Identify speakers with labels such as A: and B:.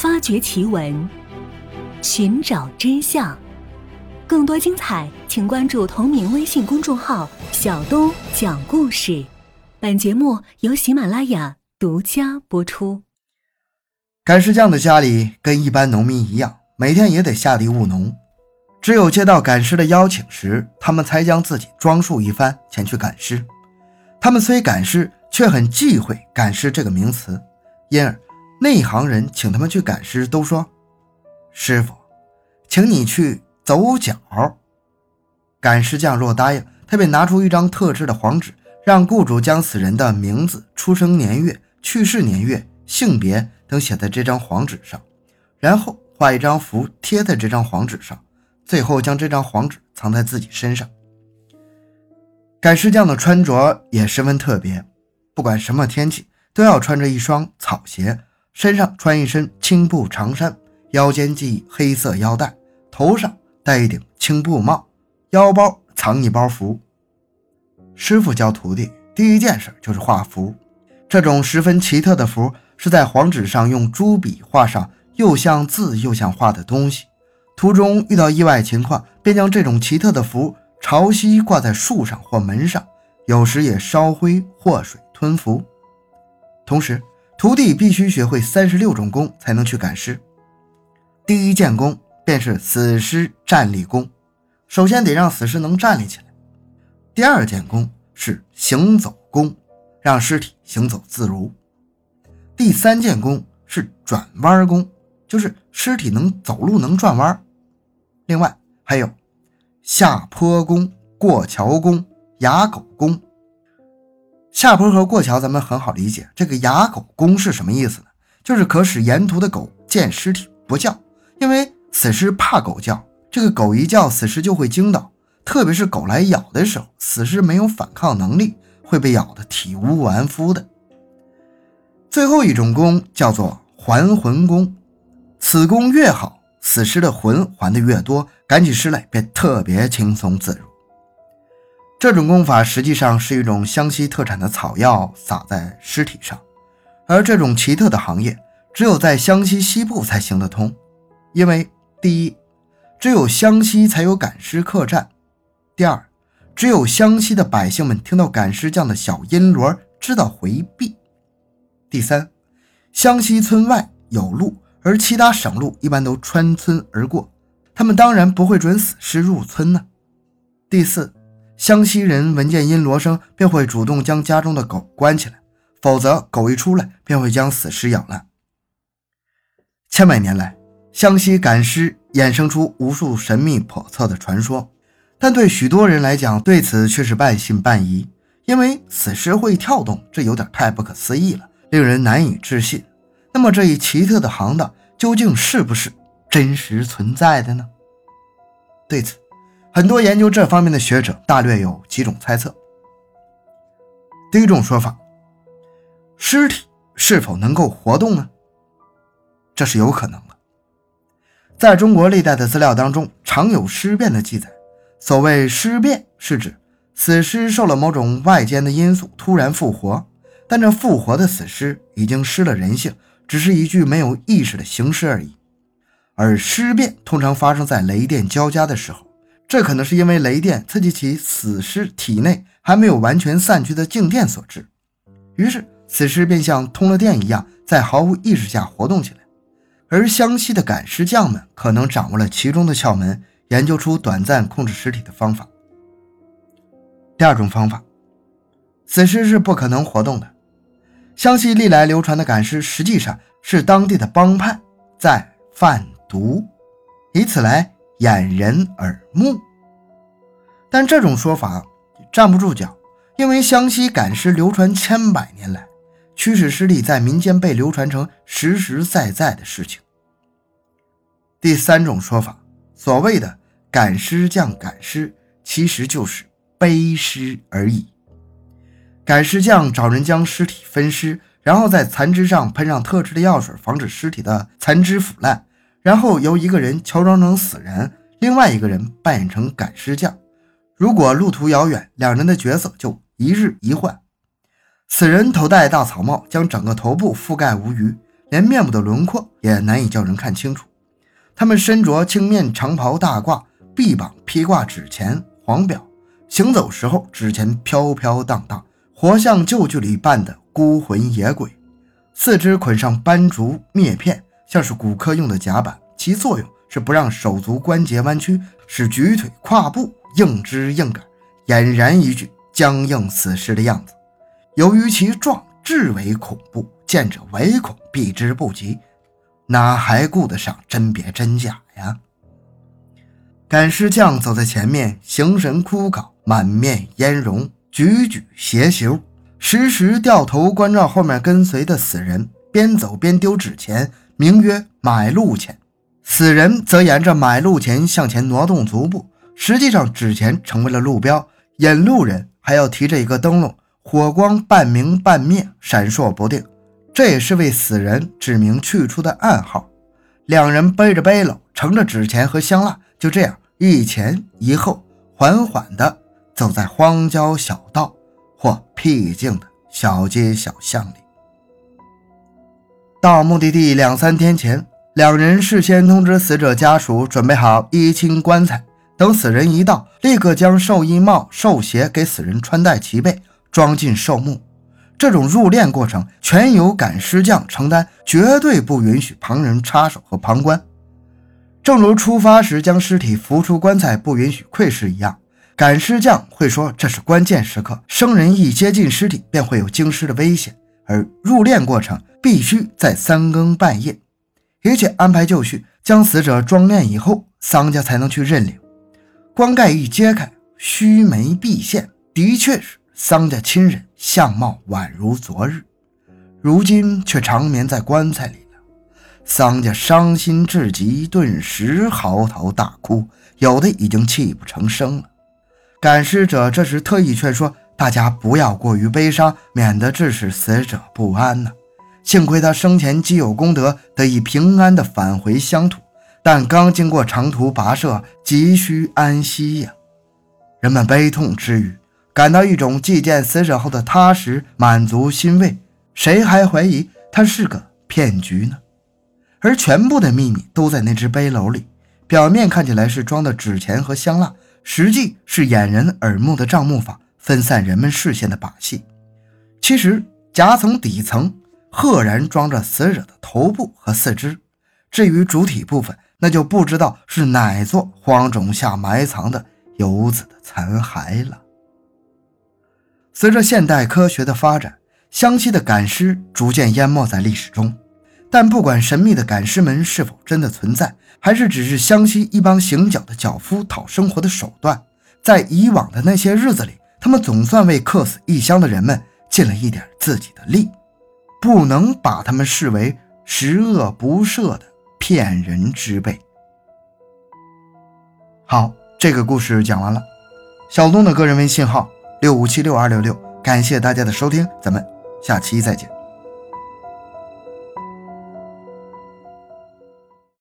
A: 发掘奇闻，寻找真相。更多精彩，请关注同名微信公众号“小东讲故事”。本节目由喜马拉雅独家播出。
B: 赶尸匠的家里跟一般农民一样，每天也得下地务农。只有接到赶尸的邀请时，他们才将自己装束一番，前去赶尸。他们虽赶尸，却很忌讳“赶尸”这个名词，因而。内行人请他们去赶尸，都说：“师傅，请你去走脚。”赶尸匠若答应，他便拿出一张特制的黄纸，让雇主将死人的名字、出生年月、去世年月、性别等写在这张黄纸上，然后画一张符贴在这张黄纸上，最后将这张黄纸藏在自己身上。赶尸匠的穿着也十分特别，不管什么天气，都要穿着一双草鞋。身上穿一身青布长衫，腰间系黑色腰带，头上戴一顶青布帽，腰包藏一包符。师傅教徒弟第一件事就是画符。这种十分奇特的符是在黄纸上用朱笔画上又像字又像画的东西。途中遇到意外情况，便将这种奇特的符朝西挂在树上或门上，有时也烧灰或水吞符。同时。徒弟必须学会三十六种功才能去赶尸。第一件功便是死尸站立功，首先得让死尸能站立起来。第二件功是行走功，让尸体行走自如。第三件功是转弯功，就是尸体能走路能转弯。另外还有下坡功、过桥功、哑狗功。下坡和过桥，咱们很好理解。这个哑狗功是什么意思呢？就是可使沿途的狗见尸体不叫，因为死尸怕狗叫。这个狗一叫，死尸就会惊到，特别是狗来咬的时候，死尸没有反抗能力，会被咬得体无完肤的。最后一种功叫做还魂功，此功越好，死尸的魂还的越多，赶起尸来便特别轻松自如。这种功法实际上是一种湘西特产的草药撒在尸体上，而这种奇特的行业只有在湘西西部才行得通，因为第一，只有湘西才有赶尸客栈；第二，只有湘西的百姓们听到赶尸匠的小阴锣知道回避；第三，湘西村外有路，而其他省路一般都穿村而过，他们当然不会准死尸入村呢；第四。湘西人闻见阴锣声，便会主动将家中的狗关起来，否则狗一出来便会将死尸咬烂。千百年来，湘西赶尸衍生出无数神秘叵测的传说，但对许多人来讲，对此却是半信半疑，因为死尸会跳动，这有点太不可思议了，令人难以置信。那么，这一奇特的行当究竟是不是真实存在的呢？对此。很多研究这方面的学者大略有几种猜测。第一种说法，尸体是否能够活动呢？这是有可能的。在中国历代的资料当中，常有尸变的记载。所谓尸变，是指死尸受了某种外间的因素突然复活，但这复活的死尸已经失了人性，只是一具没有意识的行尸而已。而尸变通常发生在雷电交加的时候。这可能是因为雷电刺激起死尸体内还没有完全散去的静电所致，于是死尸便像通了电一样，在毫无意识下活动起来。而湘西的赶尸匠们可能掌握了其中的窍门，研究出短暂控制尸体的方法。第二种方法，死尸是不可能活动的。湘西历来流传的赶尸，实际上是当地的帮派在贩毒，以此来。掩人耳目，但这种说法站不住脚，因为湘西赶尸流传千百年来，驱使尸体在民间被流传成实实在在的事情。第三种说法，所谓的赶尸匠赶尸，其实就是背尸而已。赶尸匠找人将尸体分尸，然后在残肢上喷上特制的药水，防止尸体的残肢腐烂。然后由一个人乔装成死人，另外一个人扮演成赶尸匠。如果路途遥远，两人的角色就一日一换。死人头戴大草帽，将整个头部覆盖无余；连面部的轮廓也难以叫人看清楚。他们身着青面长袍大褂，臂膀披挂纸钱、黄表，行走时候纸钱飘飘荡荡，活像旧剧里扮的孤魂野鬼。四肢捆上斑竹篾片，像是骨科用的夹板，其作用是不让手足关节弯曲，使举腿跨步硬支硬杆，俨然一具僵硬死尸的样子。由于其壮，至为恐怖，见者唯恐避之不及，哪还顾得上甄别真假呀？赶尸匠走在前面，形神枯槁，满面烟容，举举斜行。时时掉头关照后面跟随的死人，边走边丢纸钱，名曰买路钱。死人则沿着买路钱向前挪动足步，实际上纸钱成为了路标，引路人还要提着一个灯笼，火光半明半灭，闪烁不定，这也是为死人指明去处的暗号。两人背着背篓，盛着纸钱和香蜡，就这样一前一后，缓缓地走在荒郊小道。或僻静的小街小巷里，到目的地两三天前，两人事先通知死者家属准备好衣青棺材，等死人一到，立刻将寿衣帽、寿鞋给死人穿戴齐备，装进寿木。这种入殓过程全由赶尸匠承担，绝对不允许旁人插手和旁观。正如出发时将尸体扶出棺材不允许窥视一样。赶尸匠会说这是关键时刻，生人一接近尸体便会有惊尸的危险，而入殓过程必须在三更半夜，一切安排就绪，将死者装殓以后，丧家才能去认领。棺盖一揭开，须眉毕现，的确是丧家亲人相貌宛如昨日，如今却长眠在棺材里了。丧家伤心至极，顿时嚎啕大哭，有的已经泣不成声了。赶尸者这时特意劝说大家不要过于悲伤，免得致使死者不安呢。幸亏他生前积有功德，得以平安的返回乡土，但刚经过长途跋涉，急需安息呀。人们悲痛之余，感到一种祭奠死者后的踏实、满足、欣慰。谁还怀疑他是个骗局呢？而全部的秘密都在那只背篓里，表面看起来是装的纸钱和香蜡。实际是掩人耳目的账目法，分散人们视线的把戏。其实夹层底层赫然装着死者的头部和四肢，至于主体部分，那就不知道是哪座荒冢下埋藏的游子的残骸了。随着现代科学的发展，湘西的赶尸逐渐淹没在历史中。但不管神秘的赶尸门是否真的存在，还是只是湘西一帮行脚的脚夫讨生活的手段，在以往的那些日子里，他们总算为客死异乡的人们尽了一点自己的力，不能把他们视为十恶不赦的骗人之辈。好，这个故事讲完了。小东的个人微信号六五七六二六六，感谢大家的收听，咱们下期再见。